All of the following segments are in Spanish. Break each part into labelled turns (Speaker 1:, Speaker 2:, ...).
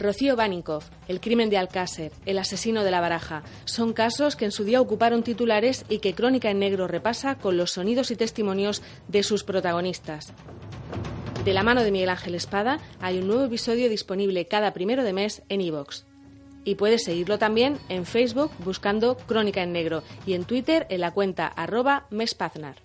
Speaker 1: Rocío Baninkoff, el crimen de Alcácer, el asesino de la baraja, son casos que en su día ocuparon titulares y que Crónica en Negro repasa con los sonidos y testimonios de sus protagonistas. De la mano de Miguel Ángel Espada hay un nuevo episodio disponible cada primero de mes en iVoox. Y puedes seguirlo también en Facebook buscando Crónica en Negro y en Twitter en la cuenta arroba mespaznar.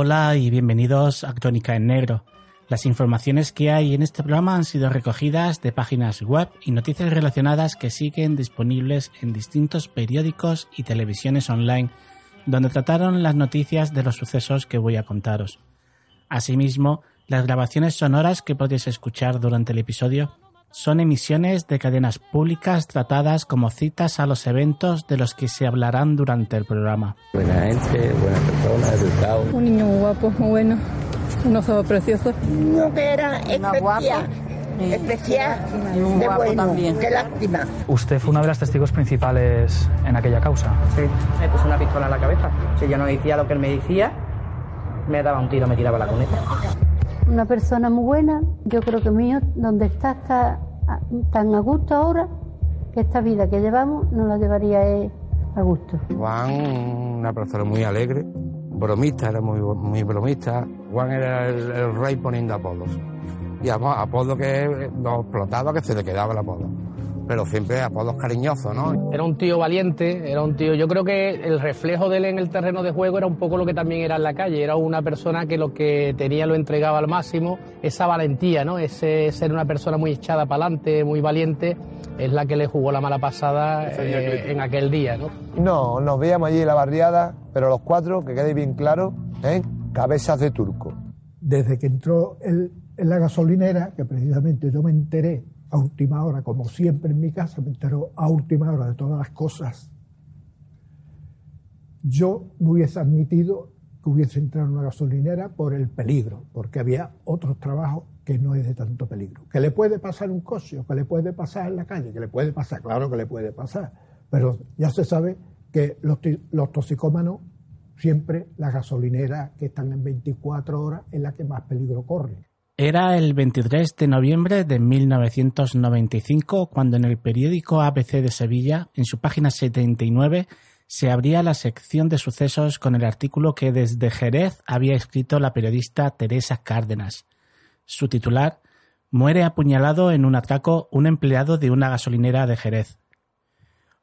Speaker 2: Hola y bienvenidos a Crónica en Negro. Las informaciones que hay en este programa han sido recogidas de páginas web y noticias relacionadas que siguen disponibles en distintos periódicos y televisiones online, donde trataron las noticias de los sucesos que voy a contaros. Asimismo, las grabaciones sonoras que podéis escuchar durante el episodio son emisiones de cadenas públicas tratadas como citas a los eventos de los que se hablarán durante el programa.
Speaker 3: Buena gente, buena persona, educado.
Speaker 4: Un niño muy guapo, muy bueno. Unos ojos preciosos.
Speaker 5: No que era
Speaker 6: Una guapa.
Speaker 5: especial,
Speaker 6: Sí.
Speaker 5: especial
Speaker 6: Y un
Speaker 5: de
Speaker 6: guapo
Speaker 5: bueno,
Speaker 6: también.
Speaker 5: qué lástima.
Speaker 7: Usted fue una de las testigos principales en aquella causa.
Speaker 8: Sí, me puso una pistola en la cabeza. Si yo no decía lo que él me decía, me daba un tiro, me tiraba la cuneta.
Speaker 9: Una persona muy buena, yo creo que mío, donde está, está a- tan a gusto ahora, que esta vida que llevamos no la llevaría a gusto.
Speaker 3: Juan, una persona muy alegre, bromista, era muy, muy bromista. Juan era el, rey poniendo apodos. Y amo- apodos que nos explotaba, que se le quedaba el apodo. Pero siempre apodos cariñosos, ¿no?
Speaker 8: Era un tío valiente, era un tío. Yo creo que el reflejo de él en el terreno de juego era un poco lo que también era en la calle. Era una persona que lo que tenía lo entregaba al máximo. Esa valentía, ¿no? Ese ser una persona muy echada para adelante, muy valiente, es la que le jugó la mala pasada eh, en aquel día, ¿no?
Speaker 10: No, nos veíamos allí en la barriada, pero los cuatro, que quede bien claro, ¿eh? cabezas de turco.
Speaker 11: desde que entró él en la gasolinera, que precisamente yo me enteré a última hora, como siempre en mi casa, me enteró a última hora de todas las cosas, yo no hubiese admitido que hubiese entrado en una gasolinera por el peligro, porque había otros trabajos que no es de tanto peligro. Que le puede pasar un coche, que le puede pasar en la calle, que le puede pasar, claro que le puede pasar, pero ya se sabe que los, los toxicómanos siempre las gasolineras que están en 24 horas es la que más peligro corre.
Speaker 2: Era el 23 de noviembre de 1995 cuando en el periódico ABC de Sevilla, en su página 79, se abría la sección de sucesos con el artículo que desde Jerez había escrito la periodista Teresa Cárdenas. Su titular, Muere apuñalado en un atraco un empleado de una gasolinera de Jerez.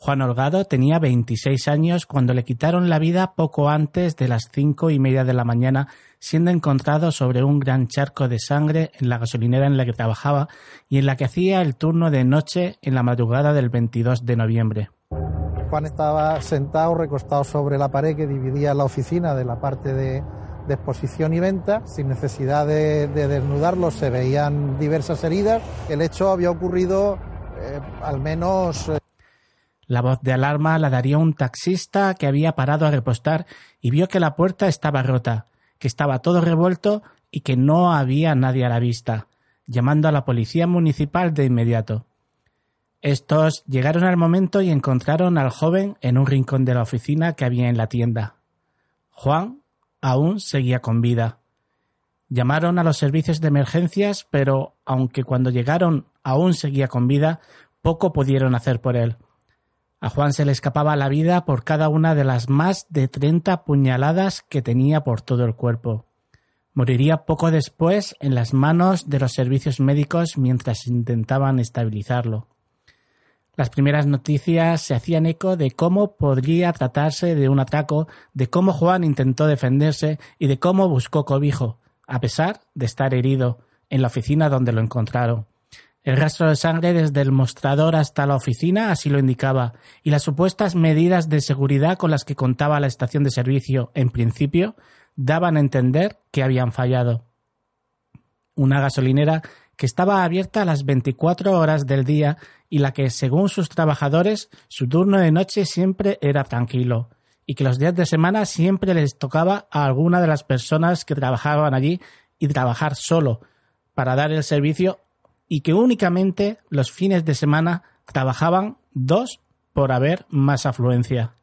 Speaker 2: Juan Holgado tenía 26 años cuando le quitaron la vida poco antes de las cinco y media de la mañana, siendo encontrado sobre un gran charco de sangre en la gasolinera en la que trabajaba y en la que hacía el turno de noche en la madrugada del 22 de noviembre.
Speaker 12: Juan estaba sentado, recostado sobre la pared que dividía la oficina de la parte de, exposición y venta. Sin necesidad de, de desnudarlo, se veían diversas heridas. El hecho había ocurrido eh, al menos.
Speaker 2: La voz de alarma la daría un taxista que había parado a repostar y vio que la puerta estaba rota, que estaba todo revuelto y que no había nadie a la vista, llamando a la policía municipal de inmediato. Estos llegaron al momento y encontraron al joven en un rincón de la oficina que había en la tienda. Juan aún seguía con vida. Llamaron a los servicios de emergencias, pero aunque cuando llegaron aún seguía con vida, poco pudieron hacer por él. A Juan se le escapaba la vida por cada una de las más de 30 puñaladas que tenía por todo el cuerpo. Moriría poco después en las manos de los servicios médicos mientras intentaban estabilizarlo. Las primeras noticias se hacían eco de cómo podría tratarse de un atraco, de cómo Juan intentó defenderse y de cómo buscó cobijo, a pesar de estar herido, en la oficina donde lo encontraron. El rastro de sangre desde el mostrador hasta la oficina así lo indicaba, y las supuestas medidas de seguridad con las que contaba la estación de servicio, en principio, daban a entender que habían fallado. Una gasolinera que estaba abierta a las 24 horas del día y la que, según sus trabajadores, su turno de noche siempre era tranquilo y que los días de semana siempre les tocaba a alguna de las personas que trabajaban allí y trabajar solo para dar el servicio y que únicamente los fines de semana trabajaban dos por haber más afluencia.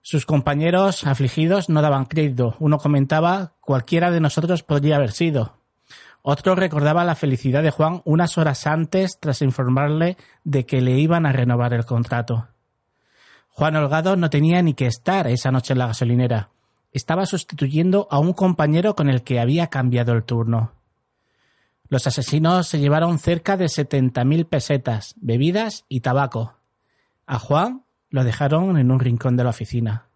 Speaker 2: Sus compañeros afligidos no daban crédito. Uno comentaba cualquiera de nosotros podría haber sido, otro recordaba la felicidad de Juan unas horas antes tras informarle de que le iban a renovar el contrato. Juan Holgado no tenía ni que estar esa noche en la gasolinera. Estaba sustituyendo a un compañero con el que había cambiado el turno. Los asesinos se llevaron cerca de setenta mil pesetas, bebidas y tabaco. A Juan lo dejaron en un rincón de la oficina.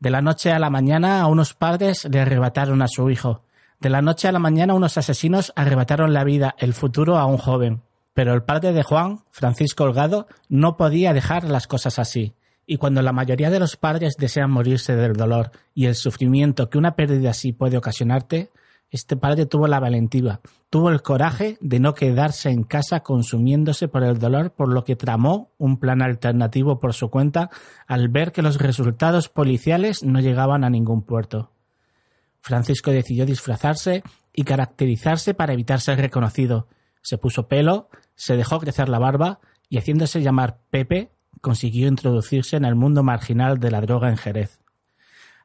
Speaker 2: De la noche a la mañana a unos padres le arrebataron a su hijo, de la noche a la mañana unos asesinos arrebataron la vida, el futuro a un joven. Pero el padre de Juan, Francisco Holgado, no podía dejar las cosas así. Y cuando la mayoría de los padres desean morirse del dolor y el sufrimiento que una pérdida así puede ocasionarte, este padre tuvo la valentía, tuvo el coraje de no quedarse en casa consumiéndose por el dolor, por lo que tramó un plan alternativo por su cuenta al ver que los resultados policiales no llegaban a ningún puerto. Francisco decidió disfrazarse y caracterizarse para evitar ser reconocido. Se puso pelo, se dejó crecer la barba y haciéndose llamar Pepe, consiguió introducirse en el mundo marginal de la droga en Jerez.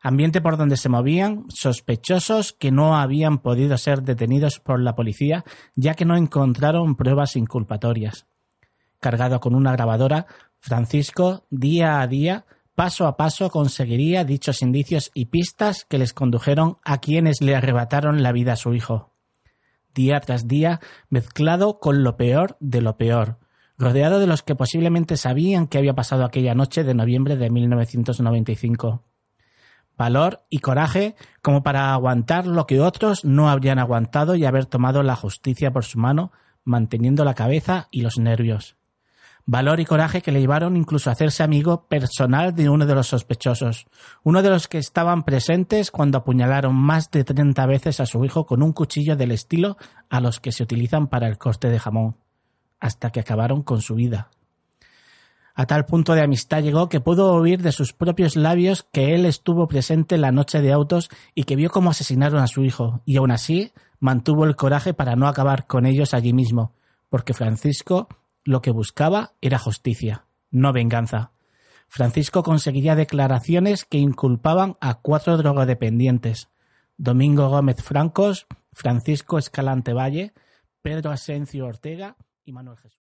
Speaker 2: Ambiente por donde se movían sospechosos que no habían podido ser detenidos por la policía ya que no encontraron pruebas inculpatorias. Cargado con una grabadora, Francisco, día a día, paso a paso conseguiría dichos indicios y pistas que les condujeron a quienes le arrebataron la vida a su hijo. Día tras día, mezclado con lo peor de lo peor, rodeado de los que posiblemente sabían que había pasado aquella noche de noviembre de 1995. Valor y coraje como para aguantar lo que otros no habrían aguantado y haber tomado la justicia por su mano, manteniendo la cabeza y los nervios valor y coraje que le llevaron incluso a hacerse amigo personal de uno de los sospechosos, uno de los que estaban presentes cuando apuñalaron más de treinta veces a su hijo con un cuchillo del estilo a los que se utilizan para el corte de jamón, hasta que acabaron con su vida. A tal punto de amistad llegó que pudo oír de sus propios labios que él estuvo presente en la noche de autos y que vio cómo asesinaron a su hijo, y aun así mantuvo el coraje para no acabar con ellos allí mismo, porque Francisco lo que buscaba era justicia, no venganza. Francisco conseguiría declaraciones que inculpaban a cuatro drogodependientes: Domingo Gómez Francos, Francisco Escalante Valle, Pedro Asencio Ortega y Manuel Jesús.